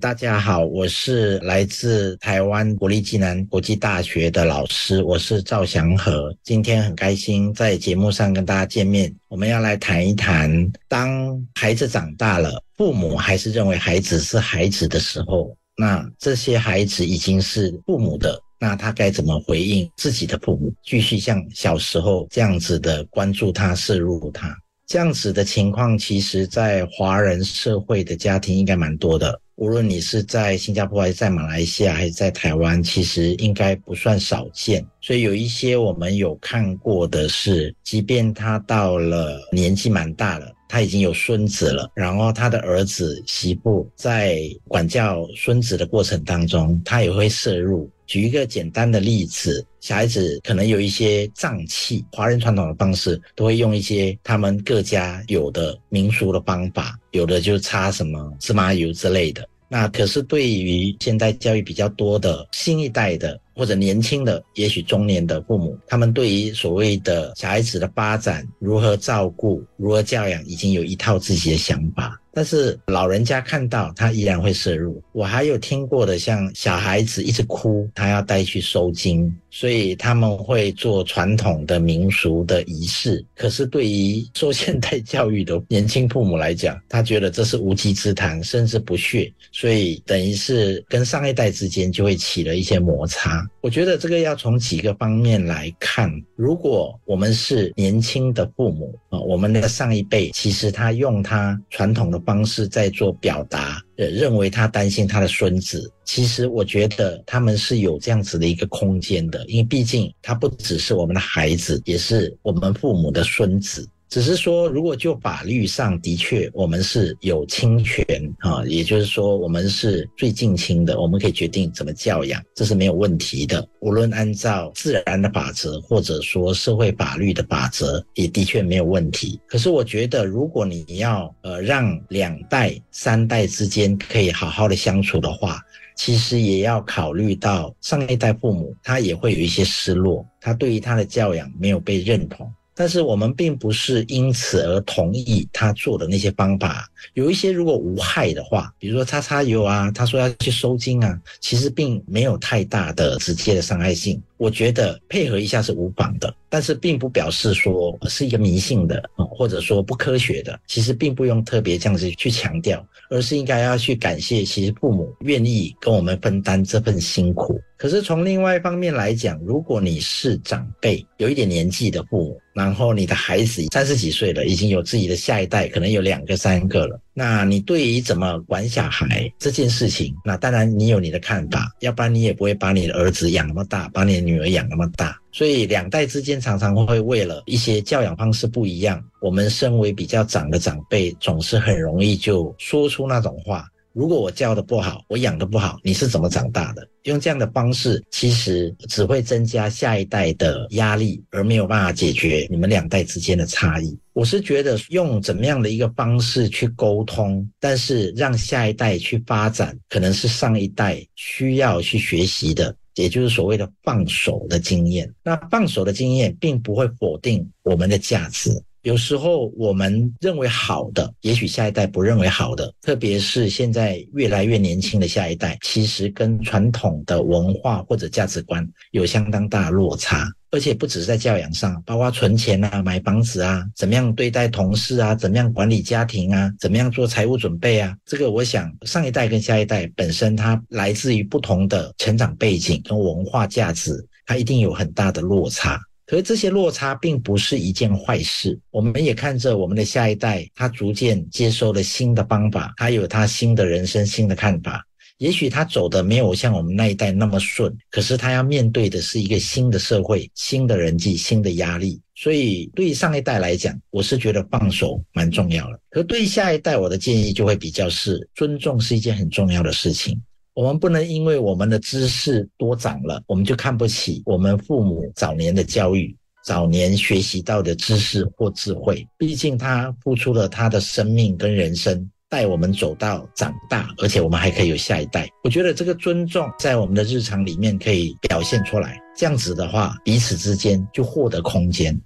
大家好，我是来自台湾国立暨南国际大学的老师，我是赵祥和。今天很开心在节目上跟大家见面，我们要来谈一谈，当孩子长大了，父母还是认为孩子是孩子的时候，那这些孩子已经是父母的，那他该怎么回应自己的父母？继续像小时候这样子的关注他、摄入他，这样子的情况，其实在华人社会的家庭应该蛮多的。无论你是在新加坡还是在马来西亚还是在台湾，其实应该不算少见。所以有一些我们有看过的是，即便他到了年纪蛮大了，他已经有孙子了，然后他的儿子媳妇在管教孙子的过程当中，他也会摄入。举一个简单的例子，小孩子可能有一些胀气，华人传统的方式都会用一些他们各家有的民俗的方法，有的就擦什么芝麻油之类的。那可是对于现在教育比较多的新一代的或者年轻的，也许中年的父母，他们对于所谓的小孩子的发展、如何照顾、如何教养，已经有一套自己的想法。但是老人家看到他依然会摄入。我还有听过的，像小孩子一直哭，他要带去收金，所以他们会做传统的民俗的仪式。可是对于受现代教育的年轻父母来讲，他觉得这是无稽之谈，甚至不屑，所以等于是跟上一代之间就会起了一些摩擦。我觉得这个要从几个方面来看。如果我们是年轻的父母啊，我们的上一辈其实他用他传统的。方式在做表达，呃，认为他担心他的孙子。其实我觉得他们是有这样子的一个空间的，因为毕竟他不只是我们的孩子，也是我们父母的孙子。只是说，如果就法律上的确我们是有侵权啊，也就是说我们是最近亲的，我们可以决定怎么教养，这是没有问题的。无论按照自然的法则，或者说社会法律的法则，也的确没有问题。可是我觉得，如果你要呃让两代、三代之间可以好好的相处的话，其实也要考虑到上一代父母他也会有一些失落，他对于他的教养没有被认同。但是我们并不是因此而同意他做的那些方法。有一些如果无害的话，比如说擦擦油啊，他说要去收金啊，其实并没有太大的直接的伤害性。我觉得配合一下是无妨的，但是并不表示说是一个迷信的或者说不科学的。其实并不用特别这样子去强调，而是应该要去感谢，其实父母愿意跟我们分担这份辛苦。可是从另外一方面来讲，如果你是长辈，有一点年纪的父母，然后你的孩子三十几岁了，已经有自己的下一代，可能有两个、三个那你对于怎么管小孩这件事情，那当然你有你的看法，要不然你也不会把你的儿子养那么大，把你的女儿养那么大。所以两代之间常常会为了一些教养方式不一样，我们身为比较长的长辈，总是很容易就说出那种话。如果我教的不好，我养的不好，你是怎么长大的？用这样的方式，其实只会增加下一代的压力，而没有办法解决你们两代之间的差异。我是觉得用怎么样的一个方式去沟通，但是让下一代去发展，可能是上一代需要去学习的，也就是所谓的放手的经验。那放手的经验，并不会否定我们的价值。有时候我们认为好的，也许下一代不认为好的。特别是现在越来越年轻的下一代，其实跟传统的文化或者价值观有相当大的落差。而且不只是在教养上，包括存钱啊、买房子啊、怎么样对待同事啊、怎么样管理家庭啊、怎么样做财务准备啊。这个我想上一代跟下一代本身它来自于不同的成长背景跟文化价值，它一定有很大的落差。可是这些落差并不是一件坏事，我们也看着我们的下一代，他逐渐接受了新的方法，他有他新的人生、新的看法。也许他走的没有像我们那一代那么顺，可是他要面对的是一个新的社会、新的人际、新的压力。所以对上一代来讲，我是觉得放手蛮重要的。可对下一代，我的建议就会比较是尊重是一件很重要的事情。我们不能因为我们的知识多长了，我们就看不起我们父母早年的教育、早年学习到的知识或智慧。毕竟他付出了他的生命跟人生，带我们走到长大，而且我们还可以有下一代。我觉得这个尊重在我们的日常里面可以表现出来。这样子的话，彼此之间就获得空间。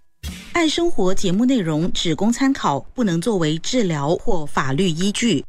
爱生活节目内容只供参考，不能作为治疗或法律依据。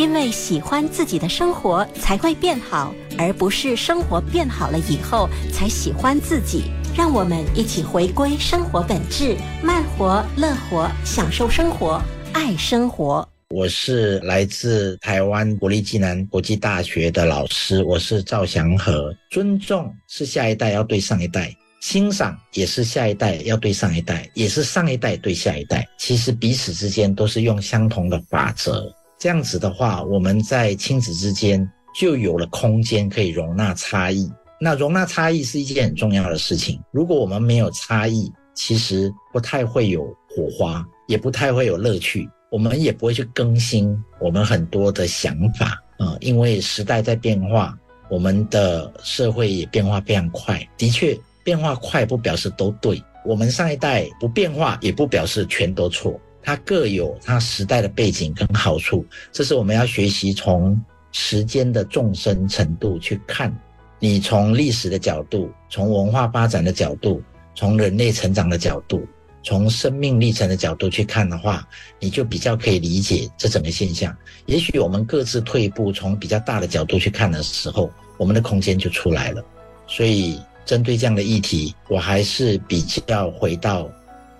因为喜欢自己的生活才会变好，而不是生活变好了以后才喜欢自己。让我们一起回归生活本质，慢活、乐活，享受生活，爱生活。我是来自台湾国立暨南国际大学的老师，我是赵祥和。尊重是下一代要对上一代，欣赏也是下一代要对上一代，也是上一代对下一代。其实彼此之间都是用相同的法则。这样子的话，我们在亲子之间就有了空间可以容纳差异。那容纳差异是一件很重要的事情。如果我们没有差异，其实不太会有火花，也不太会有乐趣。我们也不会去更新我们很多的想法啊，因为时代在变化，我们的社会也变化非常快。的确，变化快不表示都对。我们上一代不变化，也不表示全都错。它各有它时代的背景跟好处，这是我们要学习从时间的纵深程度去看。你从历史的角度，从文化发展的角度，从人类成长的角度，从生命历程的角度去看的话，你就比较可以理解这整个现象。也许我们各自退一步，从比较大的角度去看的时候，我们的空间就出来了。所以，针对这样的议题，我还是比较回到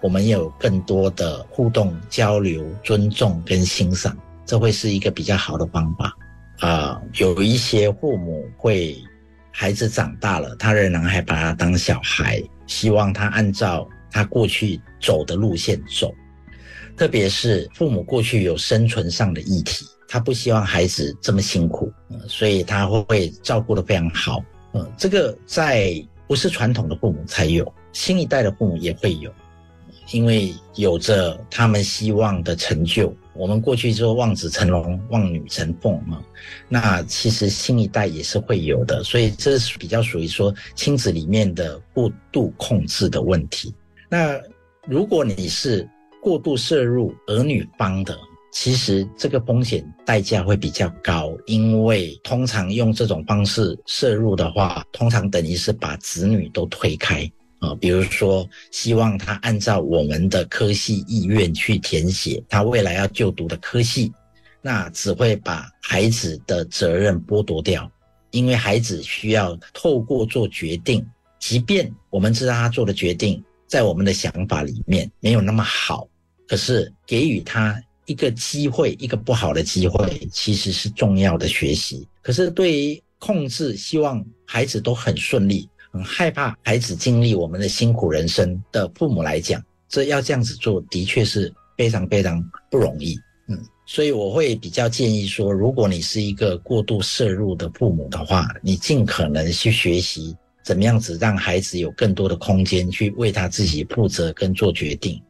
我们有更多的互动、交流、尊重跟欣赏，这会是一个比较好的方法。啊，有一些父母会。孩子长大了，他仍然还把他当小孩，希望他按照他过去走的路线走。特别是父母过去有生存上的议题，他不希望孩子这么辛苦，所以他会会照顾得非常好。嗯，这个在不是传统的父母才有，新一代的父母也会有，因为有着他们希望的成就。我们过去说望子成龙、望女成凤嘛，那其实新一代也是会有的，所以这是比较属于说亲子里面的过度控制的问题。那如果你是过度摄入儿女帮的，其实这个风险代价会比较高，因为通常用这种方式摄入的话，通常等于是把子女都推开。啊，比如说，希望他按照我们的科系意愿去填写他未来要就读的科系，那只会把孩子的责任剥夺掉，因为孩子需要透过做决定，即便我们知道他做的决定在我们的想法里面没有那么好，可是给予他一个机会，一个不好的机会，其实是重要的学习。可是对于控制，希望孩子都很顺利。很害怕孩子经历我们的辛苦人生的父母来讲，这要这样子做的确是非常非常不容易。嗯，所以我会比较建议说，如果你是一个过度摄入的父母的话，你尽可能去学习怎么样子让孩子有更多的空间去为他自己负责跟做决定，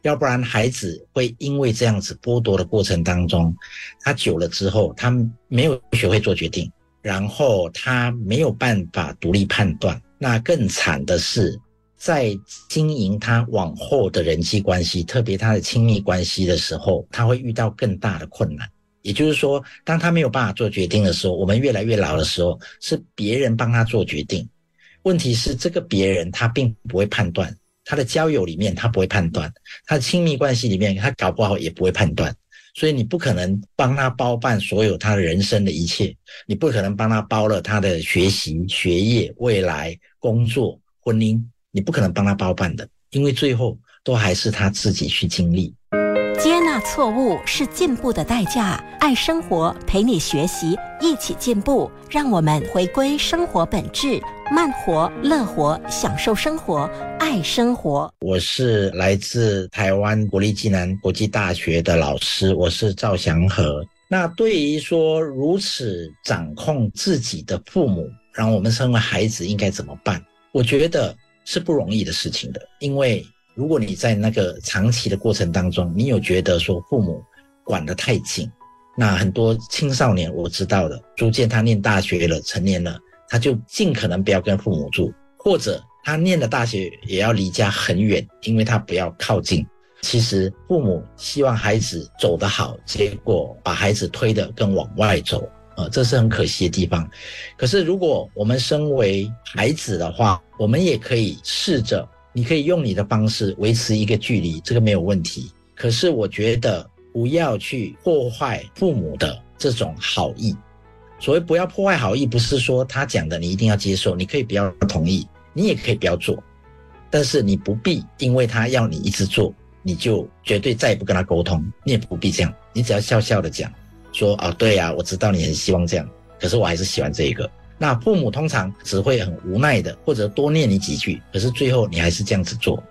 要不然孩子会因为这样子剥夺的过程当中，他久了之后，他没有学会做决定，然后他没有办法独立判断。那更惨的是，在经营他往后的人际关系，特别他的亲密关系的时候，他会遇到更大的困难。也就是说，当他没有办法做决定的时候，我们越来越老的时候，是别人帮他做决定。问题是，这个别人他并不会判断，他的交友里面他不会判断，他的亲密关系里面他搞不好也不会判断。所以你不可能帮他包办所有他人生的一切，你不可能帮他包了他的学习、学业、未来、工作、婚姻，你不可能帮他包办的，因为最后都还是他自己去经历。接纳错误是进步的代价。爱生活，陪你学习，一起进步。让我们回归生活本质，慢活、乐活，享受生活，爱生活。我是来自台湾国立暨南国际大学的老师，我是赵祥和。那对于说如此掌控自己的父母，让我们身为孩子应该怎么办？我觉得是不容易的事情的，因为。如果你在那个长期的过程当中，你有觉得说父母管得太紧，那很多青少年我知道的，逐渐他念大学了，成年了，他就尽可能不要跟父母住，或者他念的大学也要离家很远，因为他不要靠近。其实父母希望孩子走得好，结果把孩子推得更往外走，啊，这是很可惜的地方。可是如果我们身为孩子的话，我们也可以试着。你可以用你的方式维持一个距离，这个没有问题。可是我觉得不要去破坏父母的这种好意。所谓不要破坏好意，不是说他讲的你一定要接受，你可以不要同意，你也可以不要做，但是你不必因为他要你一直做，你就绝对再也不跟他沟通，你也不必这样，你只要笑笑的讲，说啊，对呀，我知道你很希望这样，可是我还是喜欢这一个。那父母通常只会很无奈的，或者多念你几句，可是最后你还是这样子做。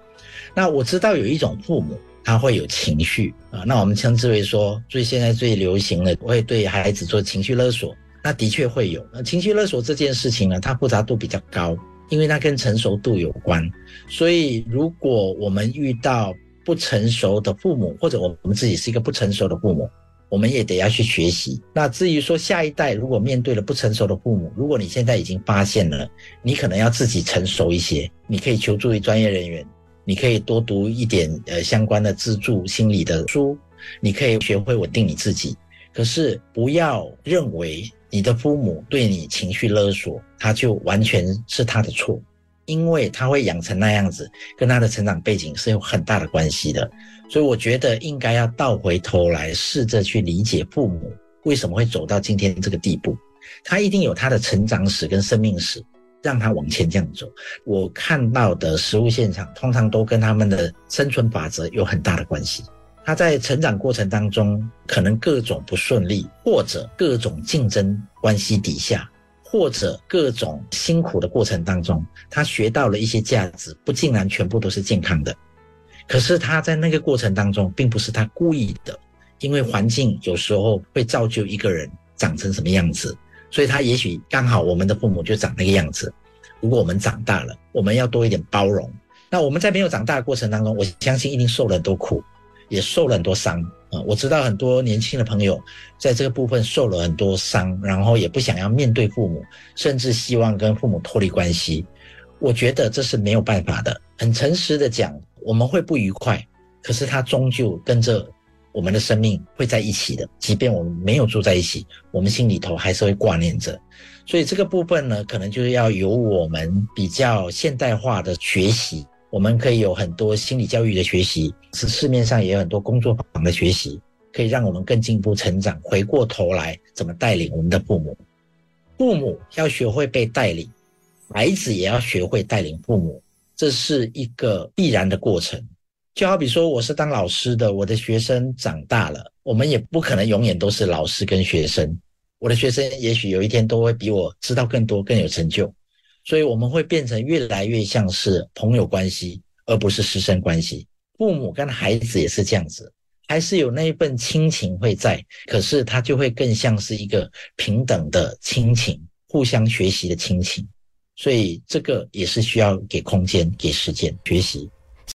那我知道有一种父母。他会有情绪啊，那我们称之为说最现在最流行的会对孩子做情绪勒索，那的确会有。那情绪勒索这件事情呢，它复杂度比较高，因为它跟成熟度有关。所以如果我们遇到不成熟的父母，或者我们自己是一个不成熟的父母，我们也得要去学习。那至于说下一代如果面对了不成熟的父母，如果你现在已经发现了，你可能要自己成熟一些，你可以求助于专业人员。你可以多读一点呃相关的自助心理的书，你可以学会稳定你自己。可是不要认为你的父母对你情绪勒索，他就完全是他的错，因为他会养成那样子，跟他的成长背景是有很大的关系的。所以我觉得应该要倒回头来，试着去理解父母为什么会走到今天这个地步，他一定有他的成长史跟生命史。让他往前这样走，我看到的实物现场通常都跟他们的生存法则有很大的关系。他在成长过程当中，可能各种不顺利，或者各种竞争关系底下，或者各种辛苦的过程当中，他学到了一些价值，不竟然全部都是健康的。可是他在那个过程当中，并不是他故意的，因为环境有时候会造就一个人长成什么样子。所以他也许刚好我们的父母就长那个样子。如果我们长大了，我们要多一点包容。那我们在没有长大的过程当中，我相信一定受了很多苦，也受了很多伤啊。我知道很多年轻的朋友在这个部分受了很多伤，然后也不想要面对父母，甚至希望跟父母脱离关系。我觉得这是没有办法的。很诚实的讲，我们会不愉快，可是他终究跟着。我们的生命会在一起的，即便我们没有住在一起，我们心里头还是会挂念着。所以这个部分呢，可能就是要由我们比较现代化的学习。我们可以有很多心理教育的学习，是市面上也有很多工作坊的学习，可以让我们更进一步成长。回过头来，怎么带领我们的父母？父母要学会被带领，孩子也要学会带领父母，这是一个必然的过程。就好比说，我是当老师的，我的学生长大了，我们也不可能永远都是老师跟学生。我的学生也许有一天都会比我知道更多、更有成就，所以我们会变成越来越像是朋友关系，而不是师生关系。父母跟孩子也是这样子，还是有那一份亲情会在，可是他就会更像是一个平等的亲情，互相学习的亲情。所以这个也是需要给空间、给时间学习。